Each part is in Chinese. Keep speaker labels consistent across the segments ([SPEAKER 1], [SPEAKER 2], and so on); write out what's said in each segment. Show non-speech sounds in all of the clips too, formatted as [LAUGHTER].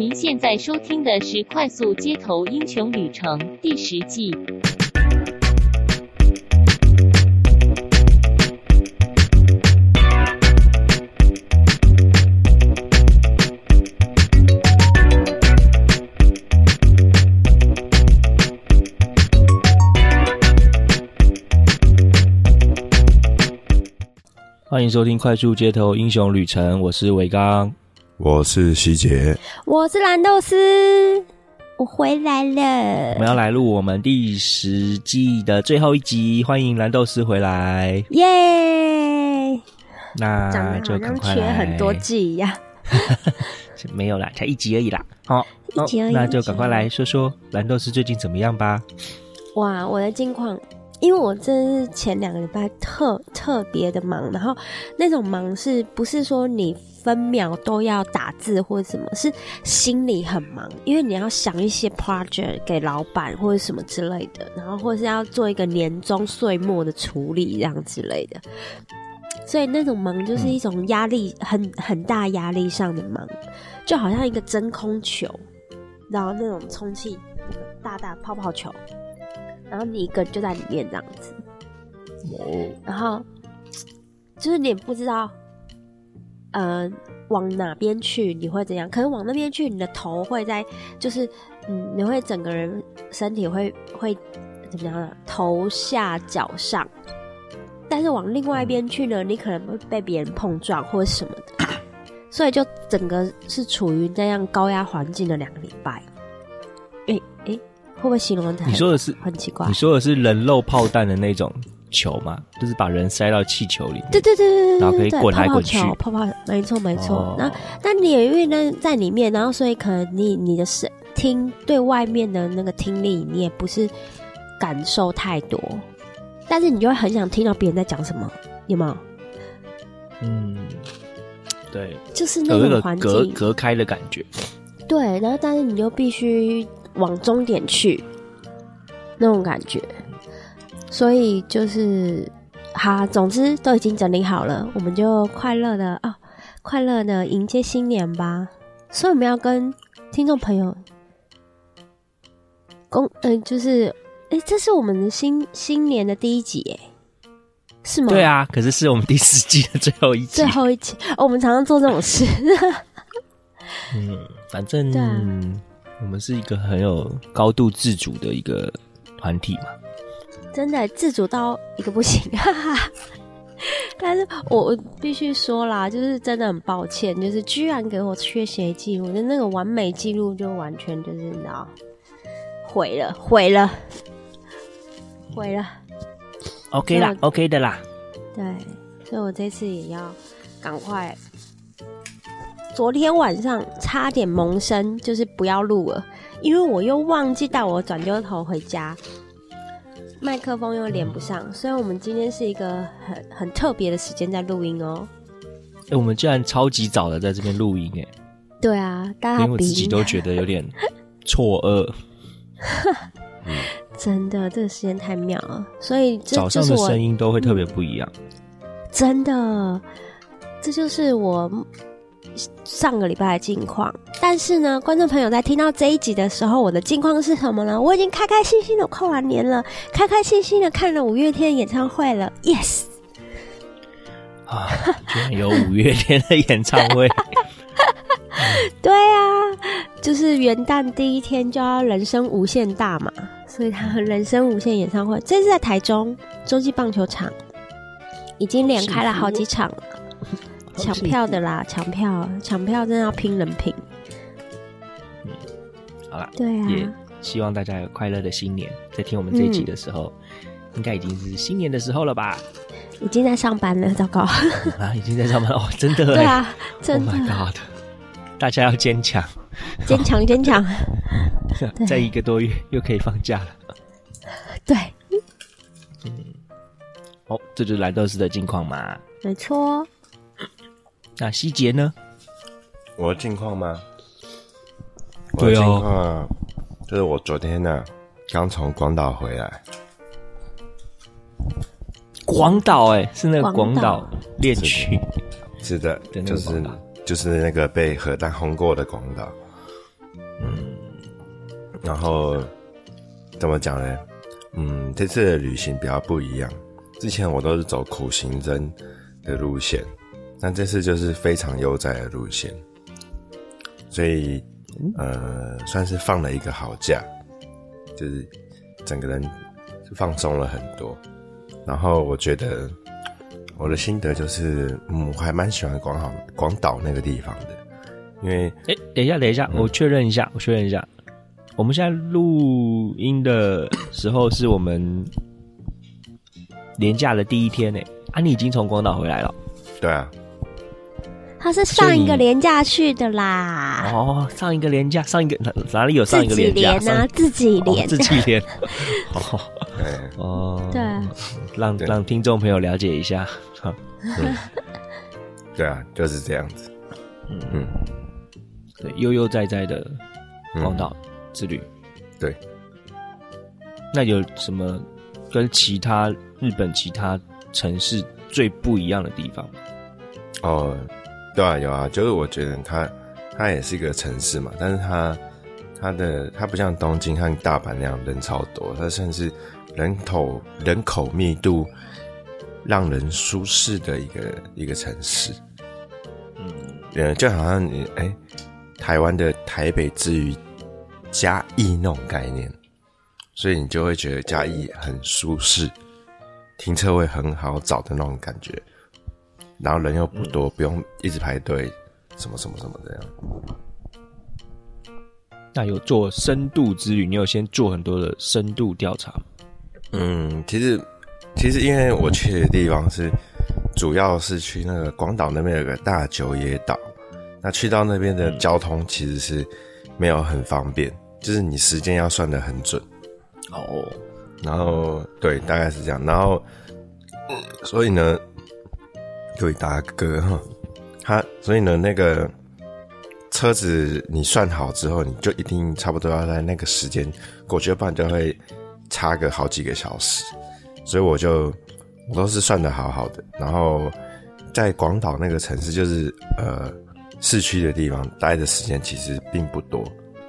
[SPEAKER 1] 您现在收听的是《快速街头英雄旅程》第十季。
[SPEAKER 2] 欢迎收听《快速街头英雄旅程》，我是伟刚，
[SPEAKER 3] 我是希杰，
[SPEAKER 4] 我是蓝豆丝，我回来了。
[SPEAKER 2] 我们要来录我们第十季的最后一集，欢迎蓝豆丝回来，
[SPEAKER 4] 耶、yeah!！
[SPEAKER 2] 那就赶快来，
[SPEAKER 4] 缺很多季呀、
[SPEAKER 2] 啊，[LAUGHS] 没有啦，才一集而已啦。好，
[SPEAKER 4] 一集而已，
[SPEAKER 2] 哦、那就赶快来说说蓝豆丝最近怎么样吧。
[SPEAKER 4] 哇，我的近况。因为我真是前两个礼拜特特别的忙，然后那种忙是不是说你分秒都要打字或者什么，是心里很忙，因为你要想一些 project 给老板或者什么之类的，然后或者是要做一个年终岁末的处理这样之类的，所以那种忙就是一种压力很很大压力上的忙，就好像一个真空球，然后那种充气那个大大泡泡球。然后你一个人就在里面这样子，
[SPEAKER 2] 哦，
[SPEAKER 4] 然后就是你也不知道，呃，往哪边去你会怎样？可能往那边去，你的头会在，就是嗯，你会整个人身体会会怎么样呢？头下脚上，但是往另外一边去呢，你可能会被别人碰撞或者什么的，[COUGHS] 所以就整个是处于那样高压环境的两个礼拜。会不会形容的？
[SPEAKER 2] 你说的是
[SPEAKER 4] 很奇怪。
[SPEAKER 2] 你说的是人肉炮弹的那种球吗？就是把人塞到气球里面，
[SPEAKER 4] 对对对对对，
[SPEAKER 2] 然后可以滚来滚去，
[SPEAKER 4] 泡泡球，没错没错。那、哦、那你也因为呢在里面，然后所以可能你你的声听对外面的那个听力，你也不是感受太多，但是你就会很想听到别人在讲什么，有没有？
[SPEAKER 2] 嗯，对，
[SPEAKER 4] 就是那种环境
[SPEAKER 2] 隔隔开的感觉。
[SPEAKER 4] 对，然后但是你就必须。往终点去，那种感觉，所以就是好，总之都已经整理好了，我们就快乐的啊、哦，快乐的迎接新年吧。所以我们要跟听众朋友公，嗯、呃，就是，哎、欸，这是我们的新新年的第一集，哎，是吗？
[SPEAKER 2] 对啊，可是是我们第四季的最后一集，
[SPEAKER 4] 最后一集，哦、我们常常做这种事。[LAUGHS]
[SPEAKER 2] 嗯，反正。我们是一个很有高度自主的一个团体嘛，
[SPEAKER 4] 真的自主到一个不行，哈哈。但是我必须说啦，就是真的很抱歉，就是居然给我缺席记录，就那个完美记录就完全就是你知道，毁了，毁了，毁了。
[SPEAKER 2] OK 啦，OK 的啦。
[SPEAKER 4] 对，所以我这次也要赶快。昨天晚上差点萌生，就是不要录了，因为我又忘记带我转丢头回家，麦克风又连不上，所以我们今天是一个很很特别的时间在录音哦。
[SPEAKER 2] 哎、欸，我们居然超级早的在这边录音哎！
[SPEAKER 4] 对啊，大家连
[SPEAKER 2] 我自己都觉得有点错愕。[LAUGHS]
[SPEAKER 4] 真的，这个时间太妙了，所以这
[SPEAKER 2] 早上的声音都会特别不一样。
[SPEAKER 4] 真的，这就是我。上个礼拜的近况，但是呢，观众朋友在听到这一集的时候，我的近况是什么呢？我已经开开心心的跨完年了，开开心心的看了五月天演唱会了，yes！
[SPEAKER 2] 啊，居然有五月天的演唱会！[LAUGHS]
[SPEAKER 4] 对啊，就是元旦第一天就要人生无限大嘛，所以他和人生无限演唱会，这是在台中洲际棒球场，已经连开了好几场了。抢票的啦，抢票，抢票真的要拼人品。
[SPEAKER 2] 嗯，好了，
[SPEAKER 4] 对啊，
[SPEAKER 2] 也希望大家有快乐的新年。在听我们这一集的时候，嗯、应该已经是新年的时候了吧？
[SPEAKER 4] 已经在上班了，糟糕 [LAUGHS]
[SPEAKER 2] 啊！已经在上班了哦，真的，
[SPEAKER 4] 对啊，真的。
[SPEAKER 2] Oh my God！大家要坚强，
[SPEAKER 4] 坚强，坚强。[LAUGHS]
[SPEAKER 2] 再一个多月又可以放假了。
[SPEAKER 4] 对，
[SPEAKER 2] 嗯，哦，这就是蓝豆丝的近况嘛？
[SPEAKER 4] 没错。
[SPEAKER 2] 那希杰呢？
[SPEAKER 3] 我的近
[SPEAKER 2] 况吗？
[SPEAKER 3] 我的近况啊，就是我昨天呢、啊，刚从广岛回来。
[SPEAKER 2] 广岛哎，是那个广岛恋曲，
[SPEAKER 3] 是的，就是就是那个被核弹轰过的广岛。嗯，然后怎么讲呢？嗯，这次的旅行比较不一样。之前我都是走苦行僧的路线，但这次就是非常悠哉的路线，所以呃，算是放了一个好假，就是整个人放松了很多。然后我觉得我的心得就是，嗯，我还蛮喜欢广岛广岛那个地方的，因为
[SPEAKER 2] 哎，等一下，等一下，嗯、我确认一下，我确认一下，我们现在录音的时候是我们。年假的第一天呢，啊，你已经从广岛回来了？
[SPEAKER 3] 对啊，
[SPEAKER 4] 他是上一个廉假去的啦。
[SPEAKER 2] 哦，上一个廉假，上一个哪哪里有上一个连假？
[SPEAKER 4] 自己连啊，自己连，
[SPEAKER 2] 自己连。
[SPEAKER 3] 哦，[LAUGHS]
[SPEAKER 2] 哦，
[SPEAKER 4] 对，
[SPEAKER 2] 让让听众朋友了解一下。
[SPEAKER 3] 嗯，[LAUGHS] 对啊，就是这样子。嗯嗯，
[SPEAKER 2] 对，悠悠哉哉的广岛之旅。
[SPEAKER 3] 对，
[SPEAKER 2] 那有什么跟其他？日本其他城市最不一样的地方？
[SPEAKER 3] 哦，对啊，有啊，就是我觉得它它也是一个城市嘛，但是它它的它不像东京和大阪那样人超多，它甚至人口人口密度让人舒适的一个一个城市。嗯，就好像你哎，台湾的台北之于嘉义那种概念，所以你就会觉得嘉义很舒适。停车位很好找的那种感觉，然后人又不多，嗯、不用一直排队，什么什么什么这样。
[SPEAKER 2] 那有做深度之旅，你有先做很多的深度调查？
[SPEAKER 3] 嗯，其实其实因为我去的地方是，主要是去那个广岛那边有个大久野岛，那去到那边的交通其实是没有很方便，就是你时间要算的很准。
[SPEAKER 2] 哦。
[SPEAKER 3] 然后对，大概是这样。然后，所以呢，各位大哥哈，他所以呢，那个车子你算好之后，你就一定差不多要在那个时间过去，不然就会差个好几个小时。所以我就我都是算的好好的。然后在广岛那个城市，就是呃市区的地方待的时间其实并不多，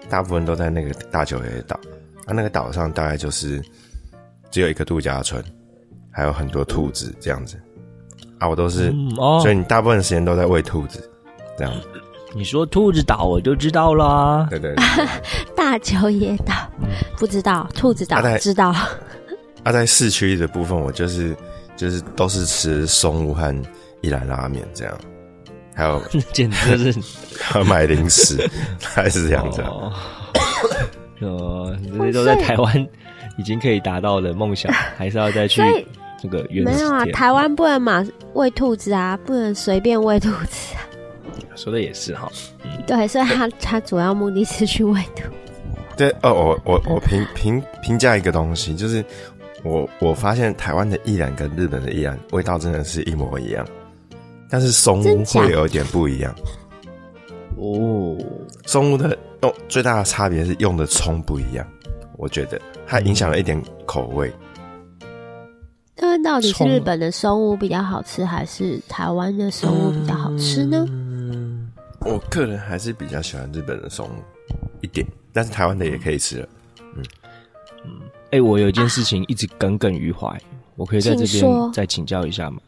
[SPEAKER 3] 大部分都在那个大久野岛。啊，那个岛上大概就是。只有一个度假村，还有很多兔子这样子啊，我都是，嗯哦、所以你大部分时间都在喂兔子，这样。
[SPEAKER 2] 你说兔子岛，我就知道了。
[SPEAKER 3] 对对对，[LAUGHS]
[SPEAKER 4] 大久野岛不知道，兔子岛、啊、知道。[LAUGHS]
[SPEAKER 3] 啊，在市区的部分，我就是就是都是吃松屋和一兰拉面这样，还有 [LAUGHS]
[SPEAKER 2] 简直是
[SPEAKER 3] 还有买零食，还是这样子。
[SPEAKER 2] 哦，这些都在台湾。已经可以达到的梦想，还是要再去这个原。没有
[SPEAKER 4] 啊，台湾不能马喂兔子啊，不能随便喂兔子啊。
[SPEAKER 2] 说的也是哈，嗯，
[SPEAKER 4] 对，所以他他主要目的是去喂兔子。
[SPEAKER 3] 对哦，我我我评评评价一个东西，就是我我发现台湾的一兰跟日本的一兰味道真的是一模一样，但是松屋会有一点不一样。哦，松屋的用最大的差别是用的葱不一样，我觉得。它影响了一点口味。
[SPEAKER 4] 但到底是日本的松屋比较好吃，还是台湾的松屋比较好吃呢？
[SPEAKER 3] 嗯，我个人还是比较喜欢日本的松屋一点，但是台湾的也可以吃了。嗯
[SPEAKER 2] 嗯，哎、欸，我有一件事情一直耿耿于怀，啊、我可以在这边再请教一下吗？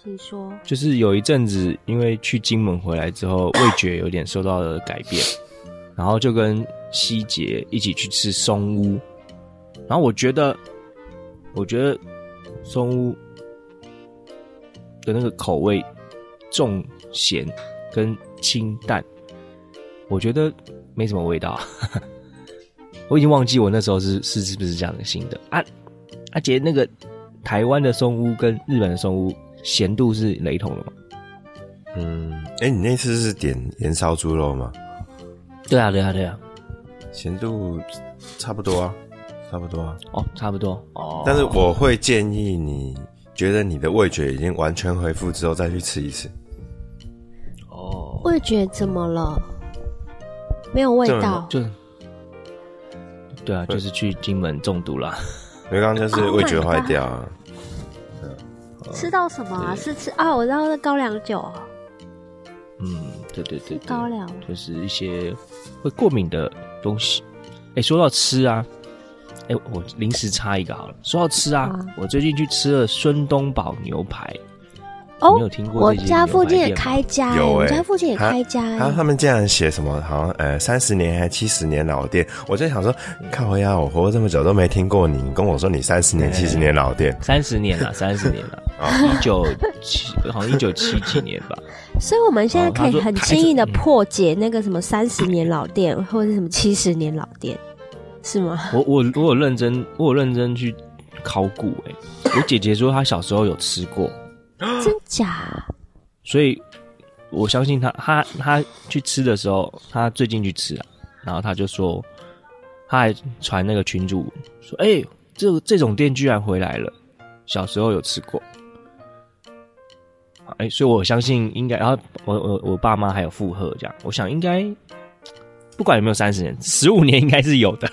[SPEAKER 4] 请说。
[SPEAKER 2] 就是有一阵子，因为去金门回来之后，味觉有点受到了改变，[LAUGHS] 然后就跟希杰一起去吃松屋。然后我觉得，我觉得松屋的那个口味重咸跟清淡，我觉得没什么味道。[LAUGHS] 我已经忘记我那时候是是是不是这样的心得啊？阿杰，那个台湾的松屋跟日本的松屋咸度是雷同的吗？
[SPEAKER 3] 嗯，哎，你那次是点盐烧猪肉吗？
[SPEAKER 2] 对啊，对啊，对啊，
[SPEAKER 3] 咸度差不多啊。差不多啊，
[SPEAKER 2] 哦，差不多哦。
[SPEAKER 3] 但是我会建议你，觉得你的味觉已经完全恢复之后，再去吃一次。
[SPEAKER 4] 哦，味觉怎么了？没有味道，
[SPEAKER 2] 就对啊，就是去金门中毒了。
[SPEAKER 3] 因为刚刚就是味觉坏掉啊。
[SPEAKER 4] 吃到什么啊？是吃啊？我知道是高粱酒。
[SPEAKER 2] 嗯，对对对，对，
[SPEAKER 4] 高粱
[SPEAKER 2] 就是一些会过敏的东西。哎、欸，说到吃啊，哎、欸，我临时插一个好了。说到吃啊，啊我最近去吃了孙东宝牛排。
[SPEAKER 4] 哦，
[SPEAKER 2] 没有听过
[SPEAKER 4] 我家附近也开家，
[SPEAKER 3] 有、欸，
[SPEAKER 4] 我家附近也开家、欸。
[SPEAKER 3] 他他们竟然写什么？好像呃三十年还七十年老店。我就想说，看回呀，我活了这么久都没听过你，你跟我说你三十年、七十年老店，
[SPEAKER 2] 三十年了，三十年了，一九七好像一九七几年吧。[LAUGHS]
[SPEAKER 4] 所以我们现在可以很轻易的破解那个什么三十年老店，或者是什么七十年老店，是吗？
[SPEAKER 2] 我我我有认真，我有认真去考古哎、欸，我姐姐说她小时候有吃过。[GASPS]
[SPEAKER 4] 真假？
[SPEAKER 2] 所以我相信她，她她去吃的时候，她最近去吃啊，然后她就说，她还传那个群主说，哎、欸，这这种店居然回来了，小时候有吃过，哎、欸，所以我相信应该，然后我我我爸妈还有附和这样，我想应该不管有没有三十年，十五年应该是有的，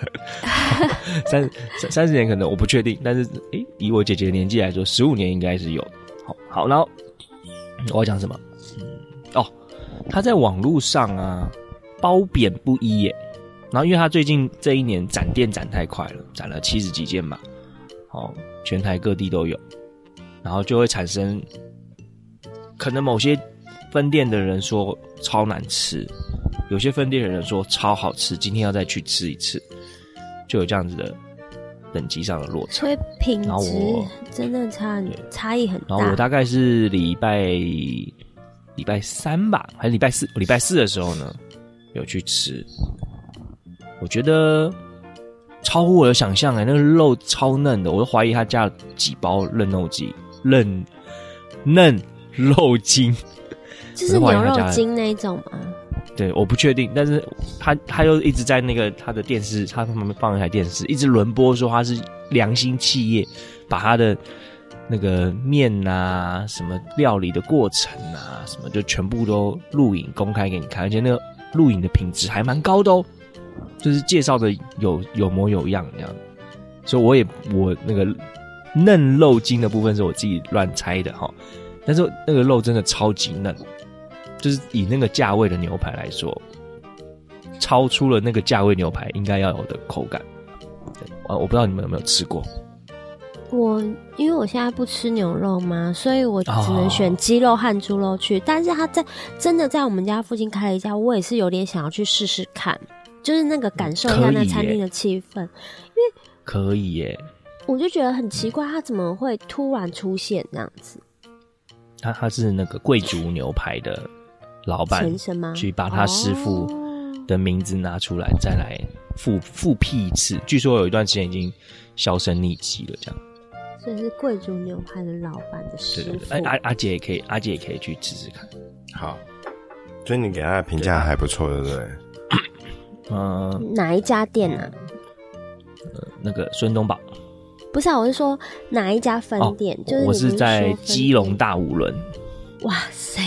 [SPEAKER 2] [LAUGHS] 三三十年可能我不确定，但是诶、欸，以我姐姐的年纪来说，十五年应该是有好。好，然后我要讲什么？嗯，哦，他在网络上啊褒贬不一耶。然后，因为他最近这一年展店展太快了，展了七十几件吧，哦，全台各地都有，然后就会产生可能某些分店的人说超难吃，有些分店的人说超好吃，今天要再去吃一次，就有这样子的。等级上的落差，
[SPEAKER 4] 所以品质真的差差异很大。
[SPEAKER 2] 然后我大概是礼拜礼拜三吧，还是礼拜四？礼拜四的时候呢，有去吃，我觉得超乎我的想象哎、欸，那个肉超嫩的，我都怀疑他加了几包嫩肉精，嫩嫩肉精，
[SPEAKER 4] 就是牛肉精那一种吗？
[SPEAKER 2] 对，我不确定，但是他他又一直在那个他的电视，他旁边放一台电视，一直轮播说他是良心企业，把他的那个面啊、什么料理的过程啊、什么就全部都录影公开给你看，而且那个录影的品质还蛮高的哦，就是介绍的有有模有样这样，所以我也我那个嫩肉精的部分是我自己乱猜的哈，但是那个肉真的超级嫩。就是以那个价位的牛排来说，超出了那个价位牛排应该要有的口感。啊我不知道你们有没有吃过。
[SPEAKER 4] 我因为我现在不吃牛肉嘛，所以我只能选鸡肉和猪肉去。哦、但是他在真的在我们家附近开了一家，我也是有点想要去试试看，就是那个感受一下那餐厅的气氛。因为
[SPEAKER 2] 可以耶，
[SPEAKER 4] 我就觉得很奇怪，他怎么会突然出现这样子？
[SPEAKER 2] 他他是那个贵族牛排的。老板去把他师傅的名字拿出来，再来复复辟一次。据说有一段时间已经销声匿迹了，这样。
[SPEAKER 4] 所以是贵族牛排的老板的师傅。对对对，
[SPEAKER 2] 阿阿姐也可以，阿姐也可以去吃吃看。
[SPEAKER 3] 好，所以你给他的评价还不错，对不对？
[SPEAKER 2] 嗯。
[SPEAKER 4] 哪一家店啊？
[SPEAKER 2] 呃，那个孙东宝。
[SPEAKER 4] 不是啊，我是说哪一家分店？哦、就是
[SPEAKER 2] 我是在基隆大五轮。
[SPEAKER 4] 哇塞！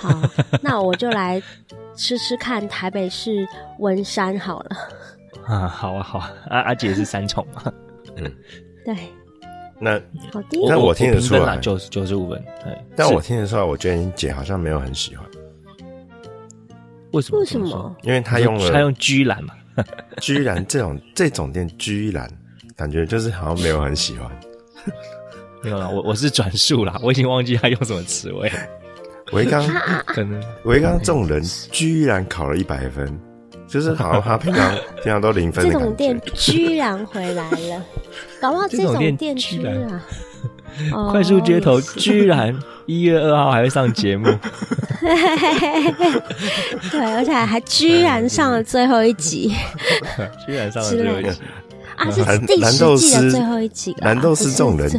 [SPEAKER 4] 好，那我就来吃吃看台北市文山好了。[LAUGHS]
[SPEAKER 2] 啊，好啊，好啊，阿阿姐是三重嘛？
[SPEAKER 3] 嗯，
[SPEAKER 4] 对。
[SPEAKER 3] 那
[SPEAKER 4] 好的，
[SPEAKER 3] 但我听得出来，
[SPEAKER 2] 九九十五分。对，
[SPEAKER 3] 但我听得出来，我觉得你姐好像没有很喜欢。
[SPEAKER 2] 为什么？
[SPEAKER 4] 为什么？
[SPEAKER 3] 因为她用了，
[SPEAKER 2] 她用居然嘛？[LAUGHS]
[SPEAKER 3] 居然这种这种店，居然感觉就是好像没有很喜欢。
[SPEAKER 2] 没有啦，我我是转述啦，我已经忘记她用什么词汇。
[SPEAKER 3] 维刚
[SPEAKER 2] 可能
[SPEAKER 3] 维刚这种人居然考了一百分，就是好像他平常平常都零分。
[SPEAKER 4] 这种店居然回来了，搞不好这种店居然 [LAUGHS]
[SPEAKER 2] 快速街头居然一月二号还会上节目，[LAUGHS]
[SPEAKER 4] 对，而且还居然上了最后一集，[LAUGHS]
[SPEAKER 2] 居然上了最后一集。
[SPEAKER 4] 啊！是第十季的最后一集，
[SPEAKER 3] 难道是这种人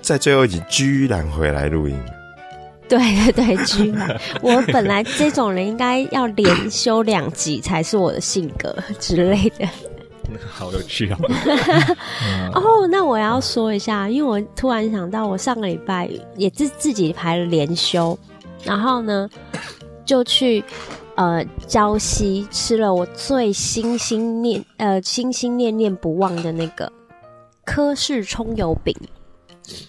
[SPEAKER 3] 在最后一集居然回来录音？
[SPEAKER 4] 对对对，居然 [LAUGHS] 我本来这种人应该要连休两集才是我的性格之类的，[LAUGHS]
[SPEAKER 2] 好有趣啊！[LAUGHS]
[SPEAKER 4] 哦，那我要说一下，因为我突然想到，我上个礼拜也自自己排了连休，然后呢就去呃礁溪吃了我最心心念呃心心念念不忘的那个柯氏葱油饼。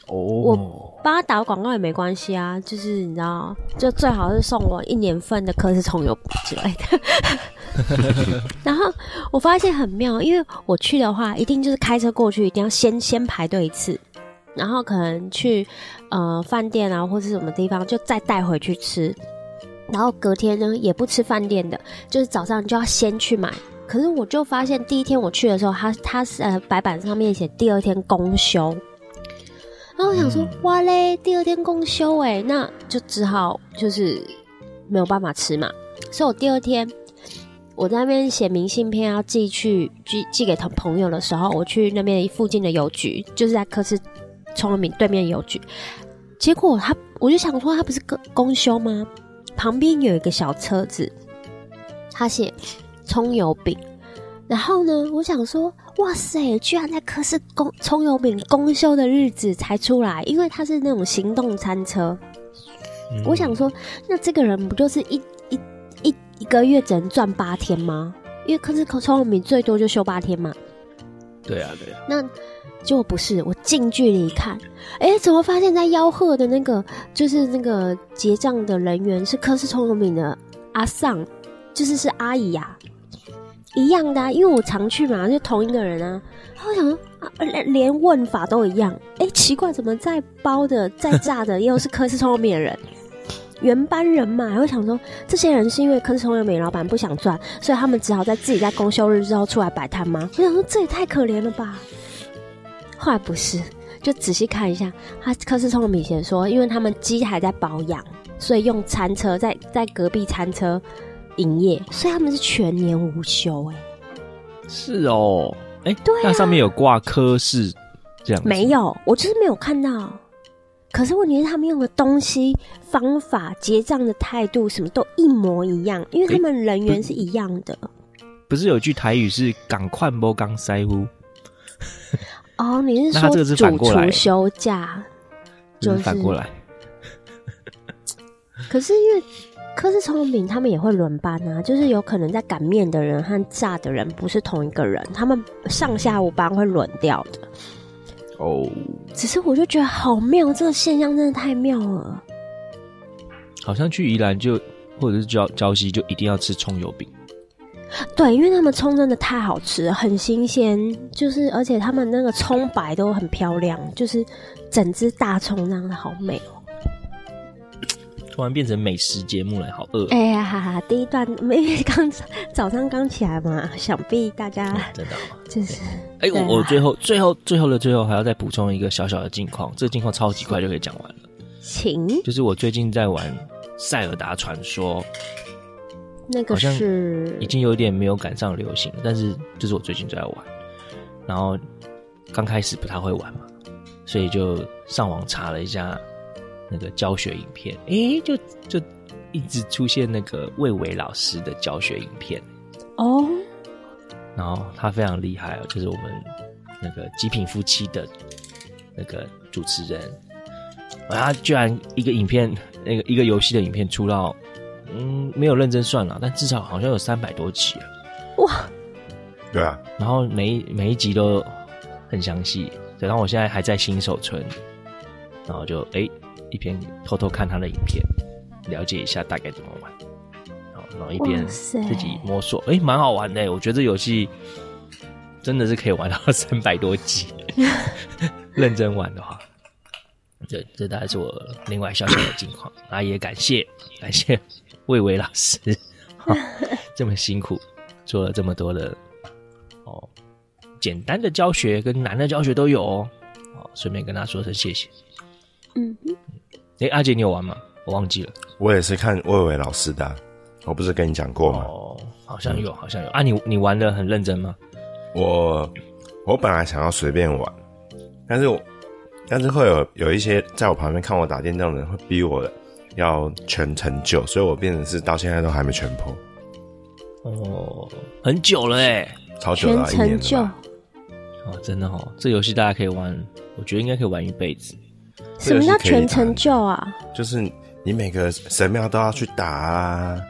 [SPEAKER 2] 哦，
[SPEAKER 4] 我帮他打广告也没关系啊，就是你知道，就最好是送我一年份的科氏葱油饼之类的。[LAUGHS] 然后我发现很妙，因为我去的话，一定就是开车过去，一定要先先排队一次，然后可能去呃饭店啊或是什么地方，就再带回去吃。然后隔天呢，也不吃饭店的，就是早上就要先去买。可是我就发现第一天我去的时候，他他是呃白板上面写第二天公休。然后我想说，嗯、哇嘞，第二天公休诶，那就只好就是没有办法吃嘛。所以我第二天我在那边写明信片要寄去寄寄给他朋友的时候，我去那边附近的邮局，就是在科氏葱油饼对面邮局。结果他我就想说，他不是公公休吗？旁边有一个小车子，他写葱油饼。然后呢，我想说，哇塞，居然在科氏公葱油饼公休的日子才出来，因为他是那种行动餐车。嗯、我想说，那这个人不就是一一一一个月只能赚八天吗？因为科氏葱油饼最多就休八天嘛。
[SPEAKER 2] 对啊，对啊。
[SPEAKER 4] 那结果不是，我近距离看，哎，怎么发现，在吆喝的那个就是那个结账的人员是科氏葱油饼的阿尚，就是是阿姨呀、啊。一样的啊，因为我常去嘛，就同一个人啊。我想说啊，连问法都一样。哎、欸，奇怪，怎么在包的、在炸的 [LAUGHS] 又是科氏葱油饼的人？原班人马。我想说，这些人是因为科斯通的美老板不想赚，所以他们只好在自己在公休日之后出来摆摊吗？我想说，这也太可怜了吧。后来不是，就仔细看一下，他科斯通的米贤说，因为他们机还在保养，所以用餐车在在隔壁餐车。营业，所以他们是全年无休哎、欸。
[SPEAKER 2] 是哦，哎、欸，
[SPEAKER 4] 对、啊，
[SPEAKER 2] 那上面有挂科室这样？
[SPEAKER 4] 没有，我就是没有看到。可是问题是，他们用的东西、方法、结账的态度，什么都一模一样，因为他们人员是一样的。欸、不，
[SPEAKER 2] 不是有句台语是“赶快摸刚塞乎”？[LAUGHS]
[SPEAKER 4] 哦，你是说主厨休假？就是
[SPEAKER 2] 反过来。
[SPEAKER 4] 可是因为。科氏葱油饼他们也会轮班啊，就是有可能在擀面的人和炸的人不是同一个人，他们上下午班会轮掉的。
[SPEAKER 2] 哦，
[SPEAKER 4] 只是我就觉得好妙，这个现象真的太妙了。
[SPEAKER 2] 好像去宜兰就或者是礁礁溪就一定要吃葱油饼。
[SPEAKER 4] 对，因为他们葱真的太好吃，很新鲜，就是而且他们那个葱白都很漂亮，就是整只大葱那样的好美哦。
[SPEAKER 2] 突然变成美食节目了，好饿！
[SPEAKER 4] 哎呀哈哈，第一段因为刚早上刚起来嘛，想必大家、嗯、
[SPEAKER 2] 真的
[SPEAKER 4] 就是
[SPEAKER 2] 哎，我我最后最后最后的最后还要再补充一个小小的近况，这个近况超级快就可以讲完了。
[SPEAKER 4] 请，
[SPEAKER 2] 就是我最近在玩塞尔达传说，
[SPEAKER 4] 那个是
[SPEAKER 2] 已经有点没有赶上流行，但是就是我最近在玩，然后刚开始不太会玩嘛，所以就上网查了一下。那个教学影片，诶、欸，就就一直出现那个魏伟老师的教学影片
[SPEAKER 4] 哦，
[SPEAKER 2] 然后他非常厉害哦，就是我们那个极品夫妻的那个主持人，他居然一个影片，那个一个游戏的影片出到，嗯，没有认真算了，但至少好像有三百多集啊，
[SPEAKER 4] 哇，
[SPEAKER 3] 对啊，
[SPEAKER 2] 然后每一每一集都很详细，然后我现在还在新手村，然后就诶。欸一边偷偷看他的影片，了解一下大概怎么玩，然后一边自己摸索，哎，蛮好玩的。我觉得这游戏真的是可以玩到 [LAUGHS] 三百多集，[LAUGHS] 认真玩的话，这这大概是我另外小小的近况。[COUGHS] 那也感谢感谢魏玮老师，[LAUGHS] 这么辛苦做了这么多的哦，简单的教学跟难的教学都有哦，哦，顺便跟他说声谢谢。
[SPEAKER 4] 嗯哼，
[SPEAKER 2] 哎、欸，阿杰，你有玩吗？我忘记了。
[SPEAKER 3] 我也是看魏伟老师的，我不是跟你讲过吗？
[SPEAKER 2] 哦，好像有，好像有。啊，你你玩的很认真吗？
[SPEAKER 3] 我我本来想要随便玩，但是我但是会有有一些在我旁边看我打电动的人会逼我要全成就，所以我变成是到现在都还没全破。
[SPEAKER 2] 哦，很久了哎，
[SPEAKER 3] 超久了，
[SPEAKER 4] 全成就。
[SPEAKER 2] 哦，真的哦，这游戏大家可以玩，我觉得应该可以玩一辈子。
[SPEAKER 4] 什么叫全成就啊？
[SPEAKER 3] 就是你每个神庙都要去打啊，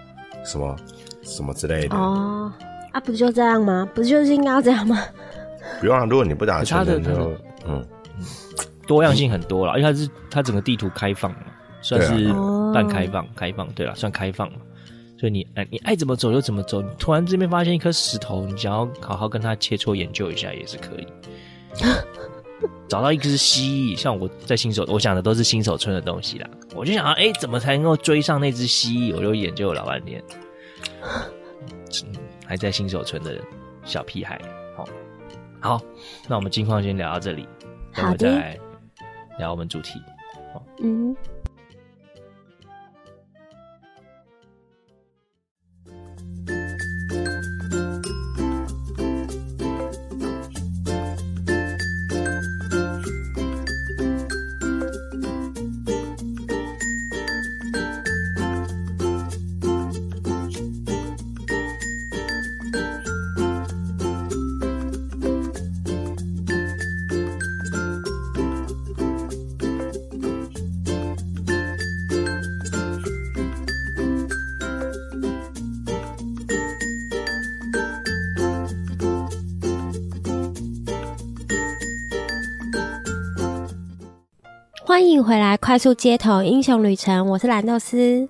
[SPEAKER 3] 什么什么之类的。
[SPEAKER 4] 哦，啊，不就这样吗？不就是应该要这样吗？
[SPEAKER 3] 不用啊，如果你不打全成就，嗯，
[SPEAKER 2] 多样性很多了，因为它是它整个地图开放嘛，算是半开放，开放对了，算开放嘛。所以你哎，你爱怎么走就怎么走。你突然这边发现一颗石头，你想要好好跟它切磋研究一下也是可以。[LAUGHS] 找到一只蜥蜴，像我在新手，我想的都是新手村的东西啦。我就想啊，哎、欸，怎么才能够追上那只蜥蜴？我就研究了老半天。还在新手村的人，小屁孩。好，好，那我们近况先聊到这里，等会再来聊我们主题。好，嗯。
[SPEAKER 4] 迎回来，快速街头英雄旅程。我是蓝豆丝，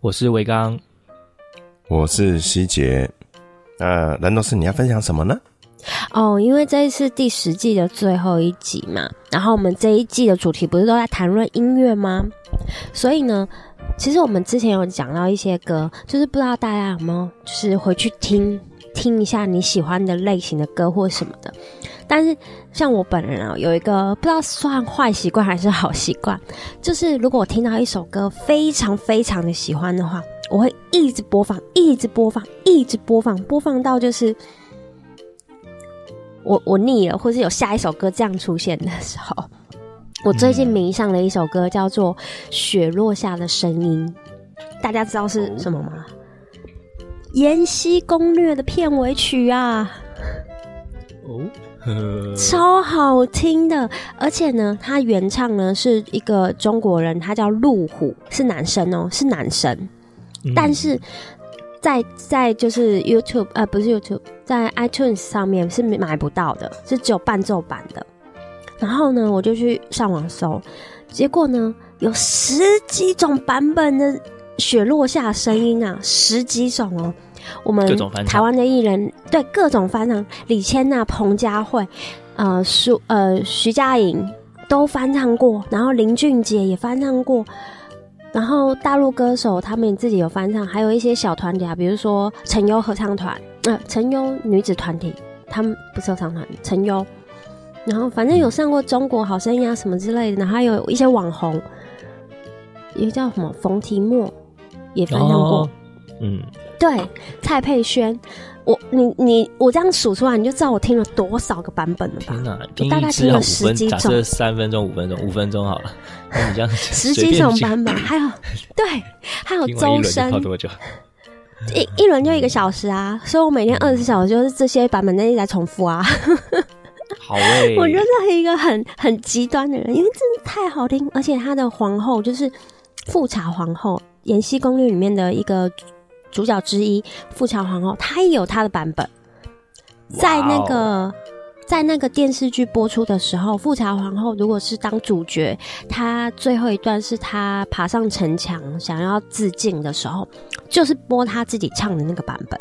[SPEAKER 2] 我是维刚，
[SPEAKER 3] 我是希杰。那蓝豆丝，你要分享什么呢？
[SPEAKER 4] 哦，因为这一次第十季的最后一集嘛，然后我们这一季的主题不是都在谈论音乐吗？所以呢，其实我们之前有讲到一些歌，就是不知道大家有没有，就是回去听听一下你喜欢的类型的歌或什么的。但是像我本人啊，有一个不知道算坏习惯还是好习惯，就是如果我听到一首歌非常非常的喜欢的话，我会一直播放，一直播放，一直播放，播放到就是我我腻了，或是有下一首歌这样出现的时候。我最近迷上了一首歌，叫做《雪落下的声音》，大家知道是什么吗？哦《延禧攻略》的片尾曲啊！哦。超好听的，而且呢，他原唱呢是一个中国人，他叫路虎，是男生哦，是男生。嗯、但是在在就是 YouTube 呃，不是 YouTube，在 iTunes 上面是买不到的，是只有伴奏版的。然后呢，我就去上网搜，结果呢有十几种版本的《雪落下声音》啊，十几种哦。我们台湾的艺人对各种翻唱，李千娜、彭佳慧、呃苏呃徐佳莹都翻唱过，然后林俊杰也翻唱过，然后大陆歌手他们自己有翻唱，还有一些小团体啊，比如说陈优合唱团，呃陈优女子团体，他们不是合唱团，陈优，然后反正有上过中国好声音啊什么之类的，然后还有一些网红，一个叫什么冯提莫也翻唱过，哦、嗯。对，蔡佩轩，我你你我这样数出来，你就知道我听了多少个版本了吧？天大概听了十几种，假设
[SPEAKER 2] 三分钟、五分钟、五分钟好了。那你这样 [LAUGHS]
[SPEAKER 4] 十几种版本，还有 [LAUGHS] 对，还有周深，
[SPEAKER 2] 多久？
[SPEAKER 4] 一一轮就一个小时啊，所以我每天二十四小时就是这些版本在一直在重复啊。[LAUGHS]
[SPEAKER 2] 好诶，
[SPEAKER 4] 我就是一个很很极端的人，因为真的太好听，而且他的皇后就是富察皇后，《延禧攻略》里面的一个。主角之一富察皇后，她也有她的版本。在那个在那个电视剧播出的时候，富察皇后如果是当主角，她最后一段是她爬上城墙想要自尽的时候，就是播她自己唱的那个版本。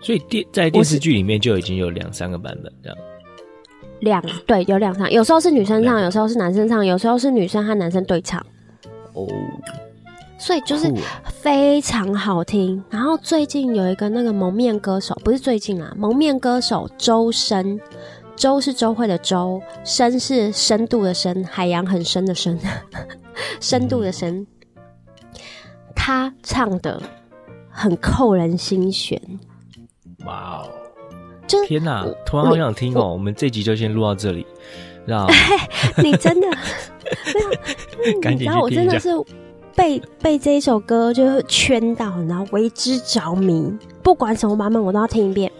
[SPEAKER 2] 所以电在电视剧里面就已经有两三个版本这样。
[SPEAKER 4] 两对有两场，有时候是女生唱，有时候是男生唱，有时候是女生和男生对唱。哦。Oh. 所以就是非常好听。然后最近有一个那个蒙面歌手，不是最近啊，蒙面歌手周深，周是周慧的周，深是深度的深，海洋很深的深，[LAUGHS] 深度的深。他唱的很扣人心弦。
[SPEAKER 2] 哇哦！就天哪，突然好想听哦。我，我们这集就先录到这里，让 [LAUGHS]
[SPEAKER 4] 你真的 [LAUGHS] 没有，赶紧去听一下。然后我真的是。被被这一首歌就圈到，然后为之着迷，不管什么版本我都要听一遍。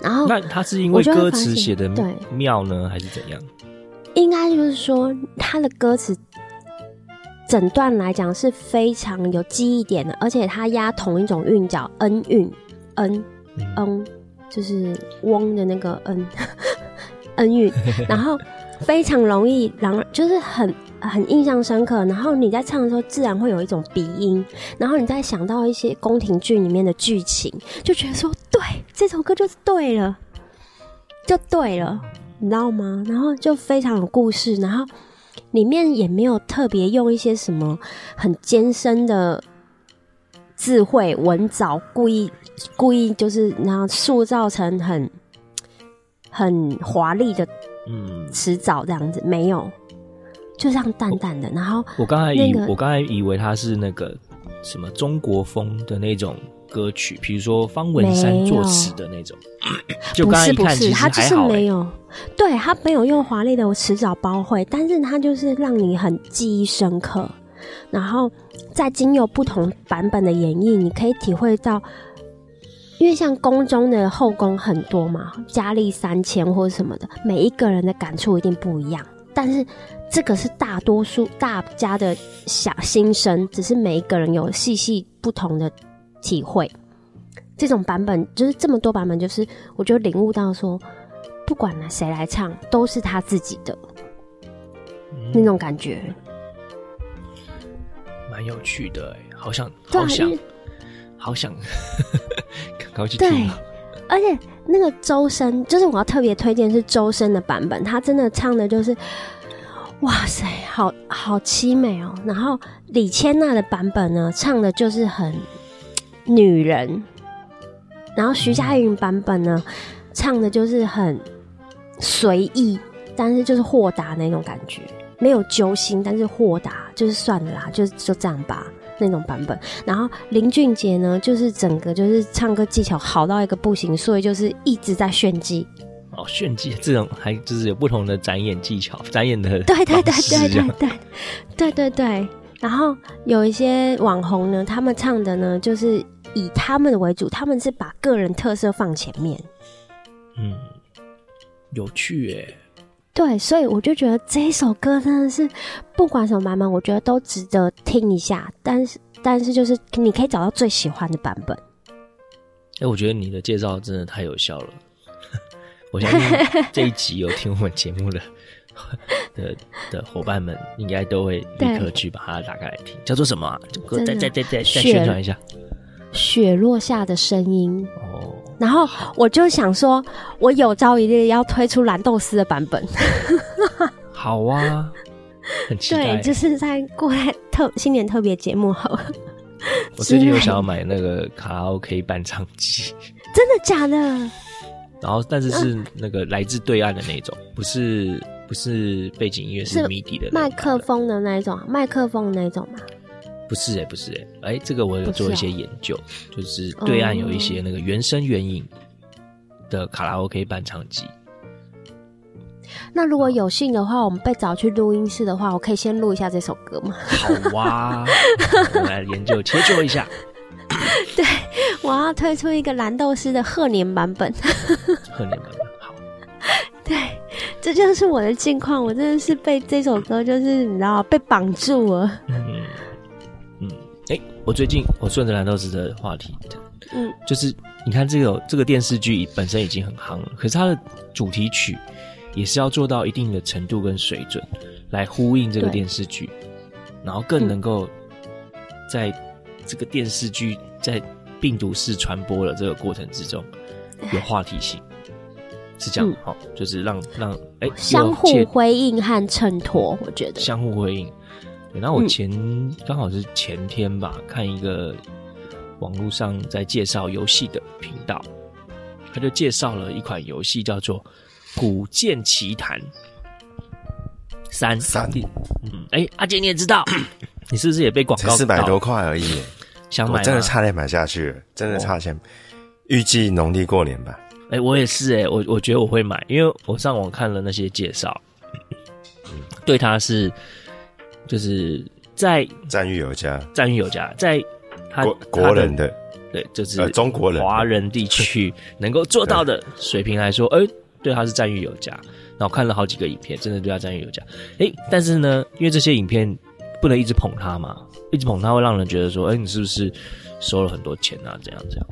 [SPEAKER 4] 然后，
[SPEAKER 2] 那他是因为歌词写的妙呢，还是怎样？
[SPEAKER 4] 应该就是说，他的歌词整段来讲是非常有记忆点的，而且他押同一种韵脚，n 韵，n，嗯，就是翁的那个 n，n [LAUGHS] 韵，[LAUGHS] 然后。非常容易让就是很很印象深刻。然后你在唱的时候，自然会有一种鼻音，然后你再想到一些宫廷剧里面的剧情，就觉得说，对，这首歌就是对了，就对了，你知道吗？然后就非常有故事，然后里面也没有特别用一些什么很艰深的智慧文藻，故意故意就是然后塑造成很很华丽的。嗯，迟早这样子没有，就这样淡淡的。然后
[SPEAKER 2] 我刚才以、
[SPEAKER 4] 那个、
[SPEAKER 2] 我刚才以为它是那个什么中国风的那种歌曲，比如说方文山作词的那种。就刚才一看，
[SPEAKER 4] 不是不是，它就是没有，
[SPEAKER 2] 欸、
[SPEAKER 4] 对，它没有用华丽的迟早包会，但是它就是让你很记忆深刻。然后在经由不同版本的演绎，你可以体会到。因为像宫中的后宫很多嘛，佳丽三千或者什么的，每一个人的感触一定不一样。但是这个是大多数大家的小心声，只是每一个人有细细不同的体会。这种版本就是这么多版本，就是我就领悟到说，不管呢谁来唱，都是他自己的、嗯、那种感觉，
[SPEAKER 2] 蛮有趣的哎，好想好想。好想 [LAUGHS] 赶快去听。
[SPEAKER 4] 对，而且那个周深，就是我要特别推荐是周深的版本，他真的唱的就是，哇塞，好好凄美哦。然后李千娜的版本呢，唱的就是很女人。然后徐佳莹版本呢，唱的就是很随意，但是就是豁达那种感觉，没有揪心，但是豁达，就是算了啦，就就这样吧。那种版本，然后林俊杰呢，就是整个就是唱歌技巧好到一个不行，所以就是一直在炫技。
[SPEAKER 2] 哦，炫技这种还就是有不同的展演技巧，展演的
[SPEAKER 4] 对对对对对对对对对。然后有一些网红呢，他们唱的呢，就是以他们的为主，他们是把个人特色放前面。
[SPEAKER 2] 嗯，有趣耶。
[SPEAKER 4] 对，所以我就觉得这一首歌真的是不管什么版本，我觉得都值得听一下。但是，但是就是你可以找到最喜欢的版本。
[SPEAKER 2] 哎、欸，我觉得你的介绍真的太有效了。我相信这一集有听我们节目的的的伙伴们，应该都会立刻去把它打开来听。叫做什么、啊？再再再再再宣传一下。
[SPEAKER 4] 雪落下的声音。哦。然后我就想说，我有朝一日要推出蓝豆丝的版本。[LAUGHS]
[SPEAKER 2] 好啊，很期待。
[SPEAKER 4] 对，就是在过来特新年特别节目好。
[SPEAKER 2] 我最近有想要买那个卡拉 OK 伴唱机。
[SPEAKER 4] 真的假的？
[SPEAKER 2] 然后，但是是那个来自对岸的那种，不是不是背景音乐，是 MIDI 的麦
[SPEAKER 4] 克风的那一种，麦克风的那种吗？
[SPEAKER 2] 不是哎、欸，不是哎、欸，哎、欸，这个我有做一些研究，就是对岸有一些那个原声原影的卡拉 OK 伴唱机。
[SPEAKER 4] 那如果有幸的话，我们被找去录音室的话，我可以先录一下这首歌吗？
[SPEAKER 2] 好哇、啊，我们来研究 [LAUGHS] 切磋一下。[LAUGHS]
[SPEAKER 4] 对，我要推出一个蓝豆丝的贺年版本。[LAUGHS]
[SPEAKER 2] 贺年版本好。[LAUGHS]
[SPEAKER 4] 对，这就是我的近况，我真的是被这首歌，就是你知道被绑住了。嗯。
[SPEAKER 2] 哎、欸，我最近我顺着蓝豆丝的话题，嗯，就是你看这个这个电视剧本身已经很夯了，可是它的主题曲也是要做到一定的程度跟水准，来呼应这个电视剧，然后更能够在这个电视剧在病毒式传播的这个过程之中有话题性，是这样的哈、嗯，就是让让哎、欸、
[SPEAKER 4] 相互辉映和衬托，我觉得
[SPEAKER 2] 相互辉映。然后我前刚、嗯、好是前天吧，看一个网络上在介绍游戏的频道，他就介绍了一款游戏叫做《古剑奇谭三》三。嗯，哎，阿杰你也知道，[COUGHS] 你是不是也被广告？
[SPEAKER 3] 四百多块而已，
[SPEAKER 2] 想买，
[SPEAKER 3] 真的差点买下去了，真的差钱。预计农历过年吧。
[SPEAKER 2] 哎，我也是哎，我我觉得我会买，因为我上网看了那些介绍，对他是。就是在
[SPEAKER 3] 赞誉有加，
[SPEAKER 2] 赞誉有加，在他
[SPEAKER 3] 国国人的
[SPEAKER 2] 对，就是
[SPEAKER 3] 呃中国人
[SPEAKER 2] 华人地区 [LAUGHS] 能够做到的水平来说，哎、欸，对他是赞誉有加。然后看了好几个影片，真的对他赞誉有加。哎、欸，但是呢，因为这些影片不能一直捧他嘛，一直捧他会让人觉得说，哎、你是不是收了很多钱啊？这样这样。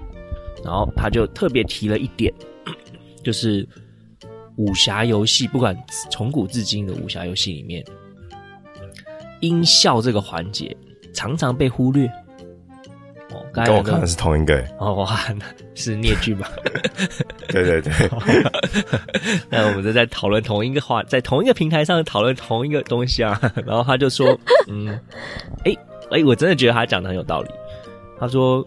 [SPEAKER 2] 然后他就特别提了一点，[COUGHS] 就是武侠游戏，不管从古至今的武侠游戏里面，音效这个环节常常被忽略。哦，刚才
[SPEAKER 3] 跟我看的是同一个。
[SPEAKER 2] 哦，哇，是聂剧吧？
[SPEAKER 3] 对 [LAUGHS] 对对。[LAUGHS]
[SPEAKER 2] 那我们就在讨论同一个话，在同一个平台上讨论同一个东西啊。然后他就说：[LAUGHS] “嗯，哎、欸、哎、欸，我真的觉得他讲的很有道理。他说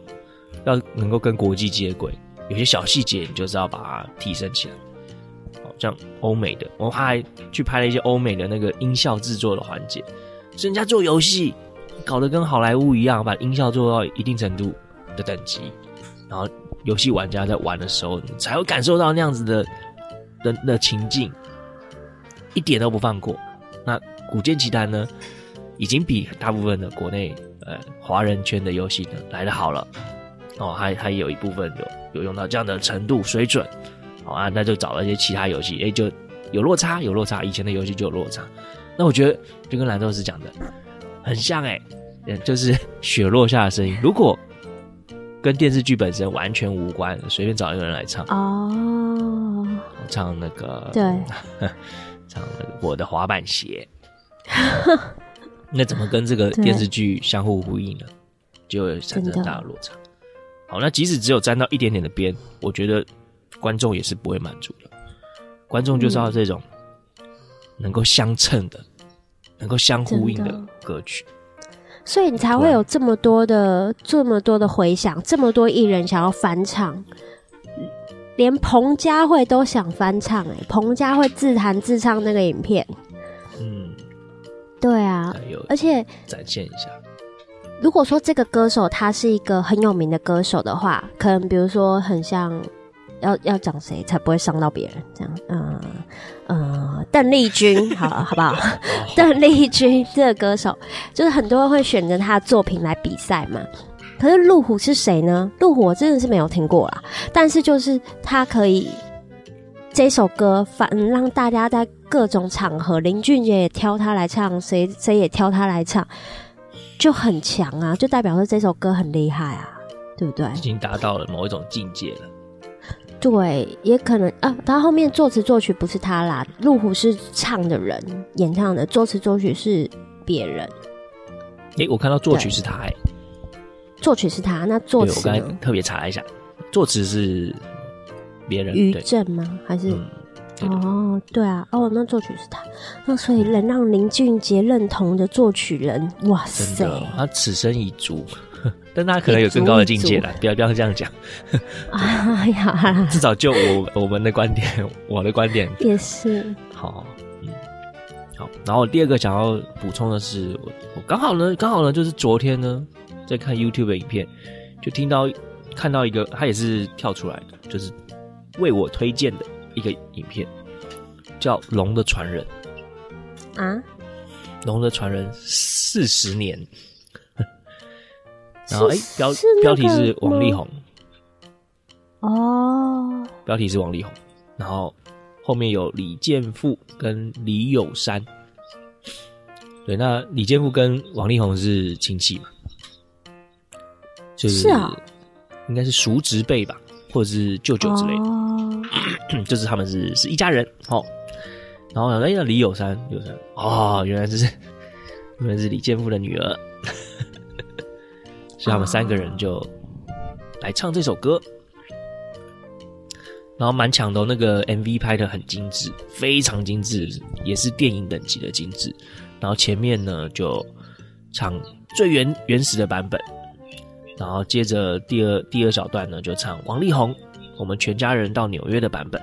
[SPEAKER 2] 要能够跟国际接轨，有些小细节你就是要把它提升起来。”像欧美的，我还去拍了一些欧美的那个音效制作的环节，所以人家做游戏搞得跟好莱坞一样，把音效做到一定程度的等级，然后游戏玩家在玩的时候，你才会感受到那样子的的的情境，一点都不放过。那《古剑奇谭》呢，已经比大部分的国内呃华人圈的游戏呢来的好了，哦，还还有一部分有有用到这样的程度水准。好啊，那就找了一些其他游戏，哎，就有落差，有落差。以前的游戏就有落差。那我觉得就跟蓝豆师讲的很像，哎，[LAUGHS] 就是雪落下的声音。如果跟电视剧本身完全无关，随便找一个人来唱
[SPEAKER 4] 哦，
[SPEAKER 2] 唱那个
[SPEAKER 4] 对，[LAUGHS]
[SPEAKER 2] 唱那个我的滑板鞋，那怎么跟这个电视剧相互呼应呢？就会产生很大的落差。好，那即使只有沾到一点点的边，我觉得。观众也是不会满足的，观众就是要这种能够相称的、嗯、能够相呼应的歌曲，
[SPEAKER 4] 所以你才会有这么多的、这么多的回响，这么多艺人想要翻唱，连彭佳慧都想翻唱、欸，哎，彭佳慧自弹自唱那个影片，
[SPEAKER 2] 嗯，
[SPEAKER 4] 对啊，而且
[SPEAKER 2] 展现一下，
[SPEAKER 4] 如果说这个歌手他是一个很有名的歌手的话，可能比如说很像。要要讲谁才不会伤到别人？这样，嗯嗯，邓丽君，[LAUGHS] 好好不好？邓丽君这个歌手，就是很多人会选择他的作品来比赛嘛。可是路虎是谁呢？路虎我真的是没有听过啦。但是就是他可以这首歌，反让大家在各种场合，林俊杰也挑他来唱，谁谁也挑他来唱，就很强啊，就代表说这首歌很厉害啊，对不对？
[SPEAKER 2] 已经达到了某一种境界了。
[SPEAKER 4] 对，也可能啊，他后面作词作曲不是他啦，路虎是唱的人演唱的，作词作曲是别人。
[SPEAKER 2] 诶、欸，我看到作曲是他、欸，
[SPEAKER 4] 作曲是他，那作词
[SPEAKER 2] 我刚才特别查了一下，作词是别人，
[SPEAKER 4] 于正吗？还是？嗯、哦，对啊，哦，那作曲是他，那所以能让林俊杰认同的作曲人，哇塞，
[SPEAKER 2] 他此生已足。[LAUGHS] 但他可能有更高的境界了，不要不要这样讲。[LAUGHS]
[SPEAKER 4] 哎呀，
[SPEAKER 2] 至少就我我们的观点，我的观点
[SPEAKER 4] 也是。
[SPEAKER 2] 好，嗯，好。然后第二个想要补充的是，我我刚好呢，刚好呢，就是昨天呢，在看 YouTube 的影片，就听到看到一个，他也是跳出来的，就是为我推荐的一个影片，叫《龙的传人》啊，《龙的传人》四十年。然后，哎，标标题是王力宏，
[SPEAKER 4] 哦，
[SPEAKER 2] 标题是王力宏，然后后面有李健富跟李友山，对，那李健富跟王力宏是亲戚嘛？就是，是啊，应该是叔侄辈吧，或者是舅舅之类的，哦、[CLEARS THROAT] 就是他们是是一家人，哦，然后哎，那李友山，友山，哦，原来是 [LAUGHS] 原来是李健富的女儿。[LAUGHS] 所以他们三个人就来唱这首歌，然后蛮强的，那个 MV 拍的很精致，非常精致，也是电影等级的精致。然后前面呢就唱最原原始的版本，然后接着第二第二小段呢就唱王力宏《我们全家人到纽约》的版本。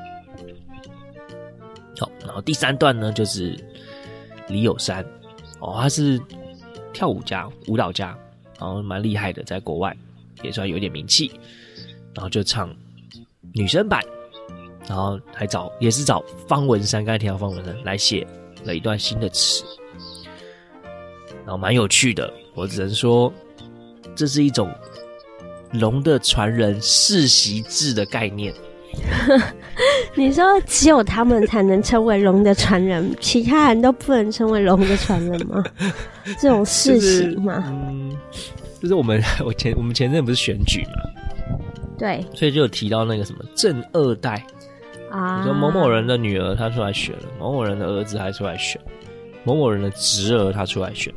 [SPEAKER 2] 好，然后第三段呢就是李友山，哦，他是跳舞家、舞蹈家。然后蛮厉害的，在国外也算有点名气，然后就唱女生版，然后还找也是找方文山，刚才提到方文山来写了一段新的词，然后蛮有趣的。我只能说，这是一种龙的传人世袭制的概念。[LAUGHS]
[SPEAKER 4] 你说只有他们才能称为龙的传人，其他人都不能称为龙的传人吗？[LAUGHS] 这种世袭吗？
[SPEAKER 2] 就是，嗯，就是我们 [LAUGHS] 我前我们前阵不是选举嘛，
[SPEAKER 4] 对，
[SPEAKER 2] 所以就有提到那个什么正二代
[SPEAKER 4] 啊，
[SPEAKER 2] 你说某某人的女儿她出来选了，某某人的儿子还出来选，某某人的侄儿他出来选，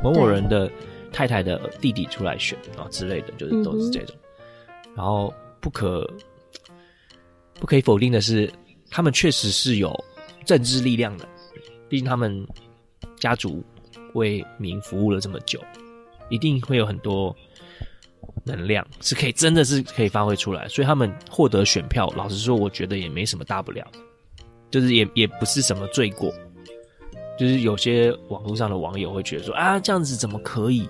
[SPEAKER 2] 某某人的太太的弟弟出来选啊之类的，就是都是这种。嗯、然后不可不可以否定的是，他们确实是有政治力量的，毕竟他们家族为民服务了这么久，一定会有很多。能量是可以，真的是可以发挥出来，所以他们获得选票，老实说，我觉得也没什么大不了，就是也也不是什么罪过。就是有些网络上的网友会觉得说啊，这样子怎么可以？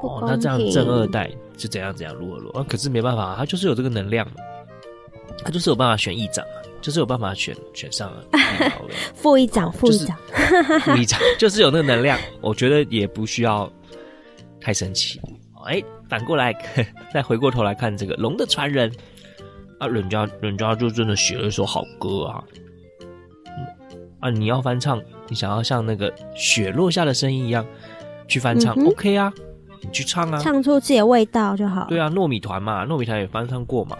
[SPEAKER 2] 哦，那这样正二代是怎样怎样如何如何？啊，可是没办法，他就是有这个能量嘛，他就是有办法选议长嘛，就是有办法选选上了
[SPEAKER 4] 副议长，副议长，
[SPEAKER 2] 副议长 [LAUGHS] 就是有那个能量，我觉得也不需要太生气。哎，反过来，再回过头来看这个《龙的传人》啊，人家人家就真的写了一首好歌啊，嗯啊，你要翻唱，你想要像那个雪落下的声音一样去翻唱，嗯，OK 啊，你去唱啊，
[SPEAKER 4] 唱出自己的味道就好。
[SPEAKER 2] 对啊，糯米团嘛，糯米团也翻唱过嘛，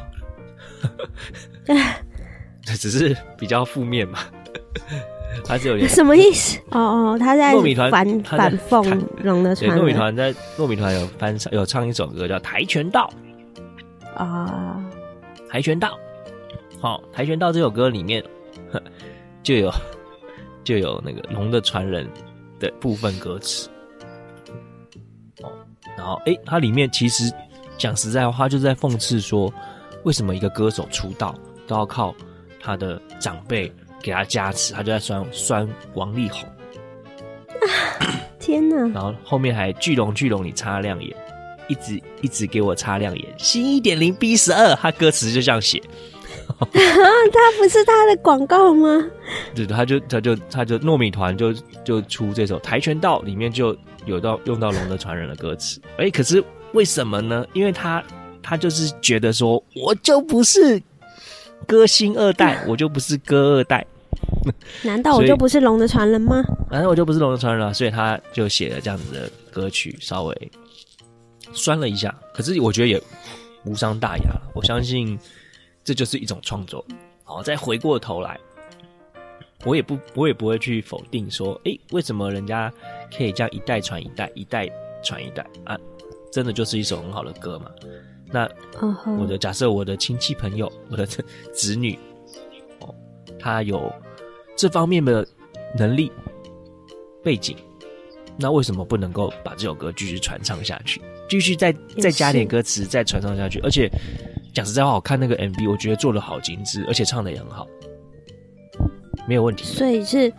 [SPEAKER 2] 对，[LAUGHS] 只是比较负面嘛。他是有点
[SPEAKER 4] 什么意思？哦哦，他在糯米团反反讽龙的传人。
[SPEAKER 2] 糯米团在糯米团有翻唱，有唱一首歌叫《跆拳道》
[SPEAKER 4] 啊，《
[SPEAKER 2] 跆拳道》好，《跆拳道》这首歌里面 [LAUGHS] 就有就有那个龙的传人的部分歌词哦。然后诶，它里面其实讲实在话，就是在讽刺说，为什么一个歌手出道都要靠他的长辈。给他加持，他就在酸酸王力宏。[COUGHS]
[SPEAKER 4] 天哪！
[SPEAKER 2] 然后后面还巨龙巨龙，你擦亮眼，一直一直给我擦亮眼。新一点零 B 十二，他歌词就这样写。[LAUGHS]
[SPEAKER 4] 他不是他的广告吗？[LAUGHS]
[SPEAKER 2] 对，他就他就他就糯米团就就出这首《跆拳道》，里面就有到用到《龙的传人》的歌词。哎，可是为什么呢？因为他他就是觉得说，我就不是歌星二代，我就不是歌二代。[LAUGHS]
[SPEAKER 4] 难道我就不是龙的传人吗？
[SPEAKER 2] 难道我就不是龙的传人了，所以他就写了这样子的歌曲，稍微酸了一下。可是我觉得也无伤大雅，我相信这就是一种创作。好，再回过头来，我也不，我也不会去否定说，诶、欸，为什么人家可以这样一代传一代，一代传一代啊？真的就是一首很好的歌嘛？那我的假设，我的亲戚朋友，我的 [LAUGHS] 子女，哦，他有。这方面的能力背景，那为什么不能够把这首歌继续传唱下去？继续再再加点歌词，再传唱下去？而且讲实在话，我看那个 MV，我觉得做的好精致，而且唱的也很好，没有问题。
[SPEAKER 4] 所以是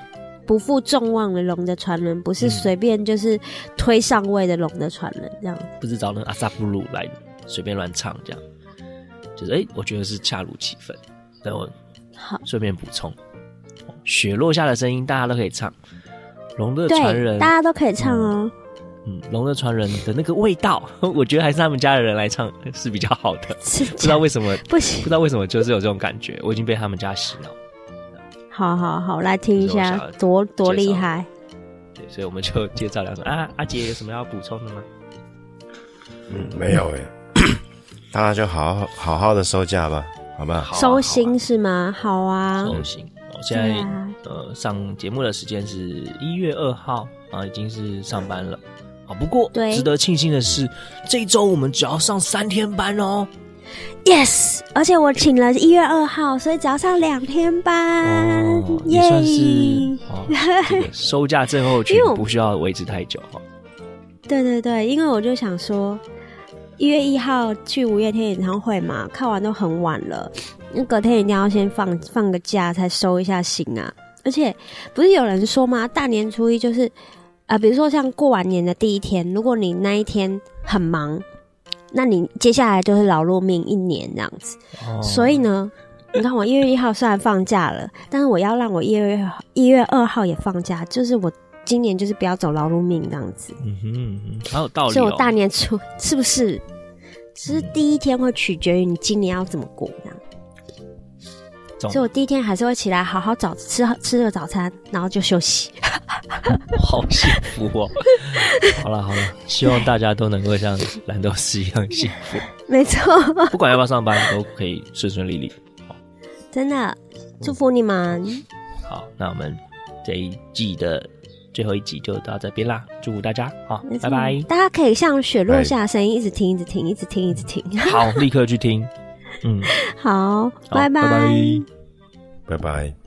[SPEAKER 4] 不负众望的龙的传人，不是随便就是推上位的龙的传人，这样、嗯、
[SPEAKER 2] 不是找那个阿萨布鲁来随便乱唱这样，就是哎，我觉得是恰如其分。等我好顺便补充。雪落下的声音，大家都可以唱。龙的传人，
[SPEAKER 4] 大家都可以唱哦。
[SPEAKER 2] 嗯，龙的传人的那个味道，[LAUGHS] 我觉得还是他们家的人来唱是比较好的。不知道为什么不行，不知道为什么就是有这种感觉。我已经被他们家洗脑。
[SPEAKER 4] 好好好，来听一下，多多厉害。
[SPEAKER 2] 对，所以我们就介绍两首啊。阿杰有什么要补充的吗？
[SPEAKER 3] 嗯，没有哎。[CLEARS THROAT] 大家就好好好好的收假吧，好不好？
[SPEAKER 4] 收心是吗？好啊，
[SPEAKER 2] 收心。我现在、啊、呃，上节目的时间是一月二号啊，已经是上班了啊。不过值得庆幸的是，这一周我们只要上三天班哦。
[SPEAKER 4] Yes，而且我请了一月二号，所以只要上两天班，
[SPEAKER 2] 哦、也算是、哦这个、[LAUGHS] 收假症候群不需要维持太久哈。
[SPEAKER 4] 对对对，因为我就想说，一月一号去五月天演唱会嘛，看完都很晚了。那隔天一定要先放放个假，才收一下心啊！而且不是有人说吗？大年初一就是啊、呃，比如说像过完年的第一天，如果你那一天很忙，那你接下来就是劳碌命一年这样子。哦、所以呢，你看我一月一号虽然放假了，但是我要让我一月一月二号也放假，就是我今年就是不要走劳碌命这样子。
[SPEAKER 2] 嗯哼，嗯哼，好有道理、哦。
[SPEAKER 4] 所以我大年初是不是？其实第一天会取决于你今年要怎么过这样。所以我第一天还是会起来好好早吃吃个早餐，然后就休息。[LAUGHS]
[SPEAKER 2] 好幸福哦！[LAUGHS] 好了好了，希望大家都能够像蓝豆丝一样幸福。[LAUGHS]
[SPEAKER 4] 没错，
[SPEAKER 2] 不管要不要上班，都可以顺顺利利。
[SPEAKER 4] 真的祝福你们。
[SPEAKER 2] 好，那我们这一季的最后一集就到这边啦，祝福大家，好，拜拜。
[SPEAKER 4] 大家可以像雪落下声音，一直听，一直听，一直听，一直听。
[SPEAKER 2] 好，立刻去听。嗯，
[SPEAKER 4] 好，拜拜，
[SPEAKER 2] 拜拜，
[SPEAKER 3] 拜拜。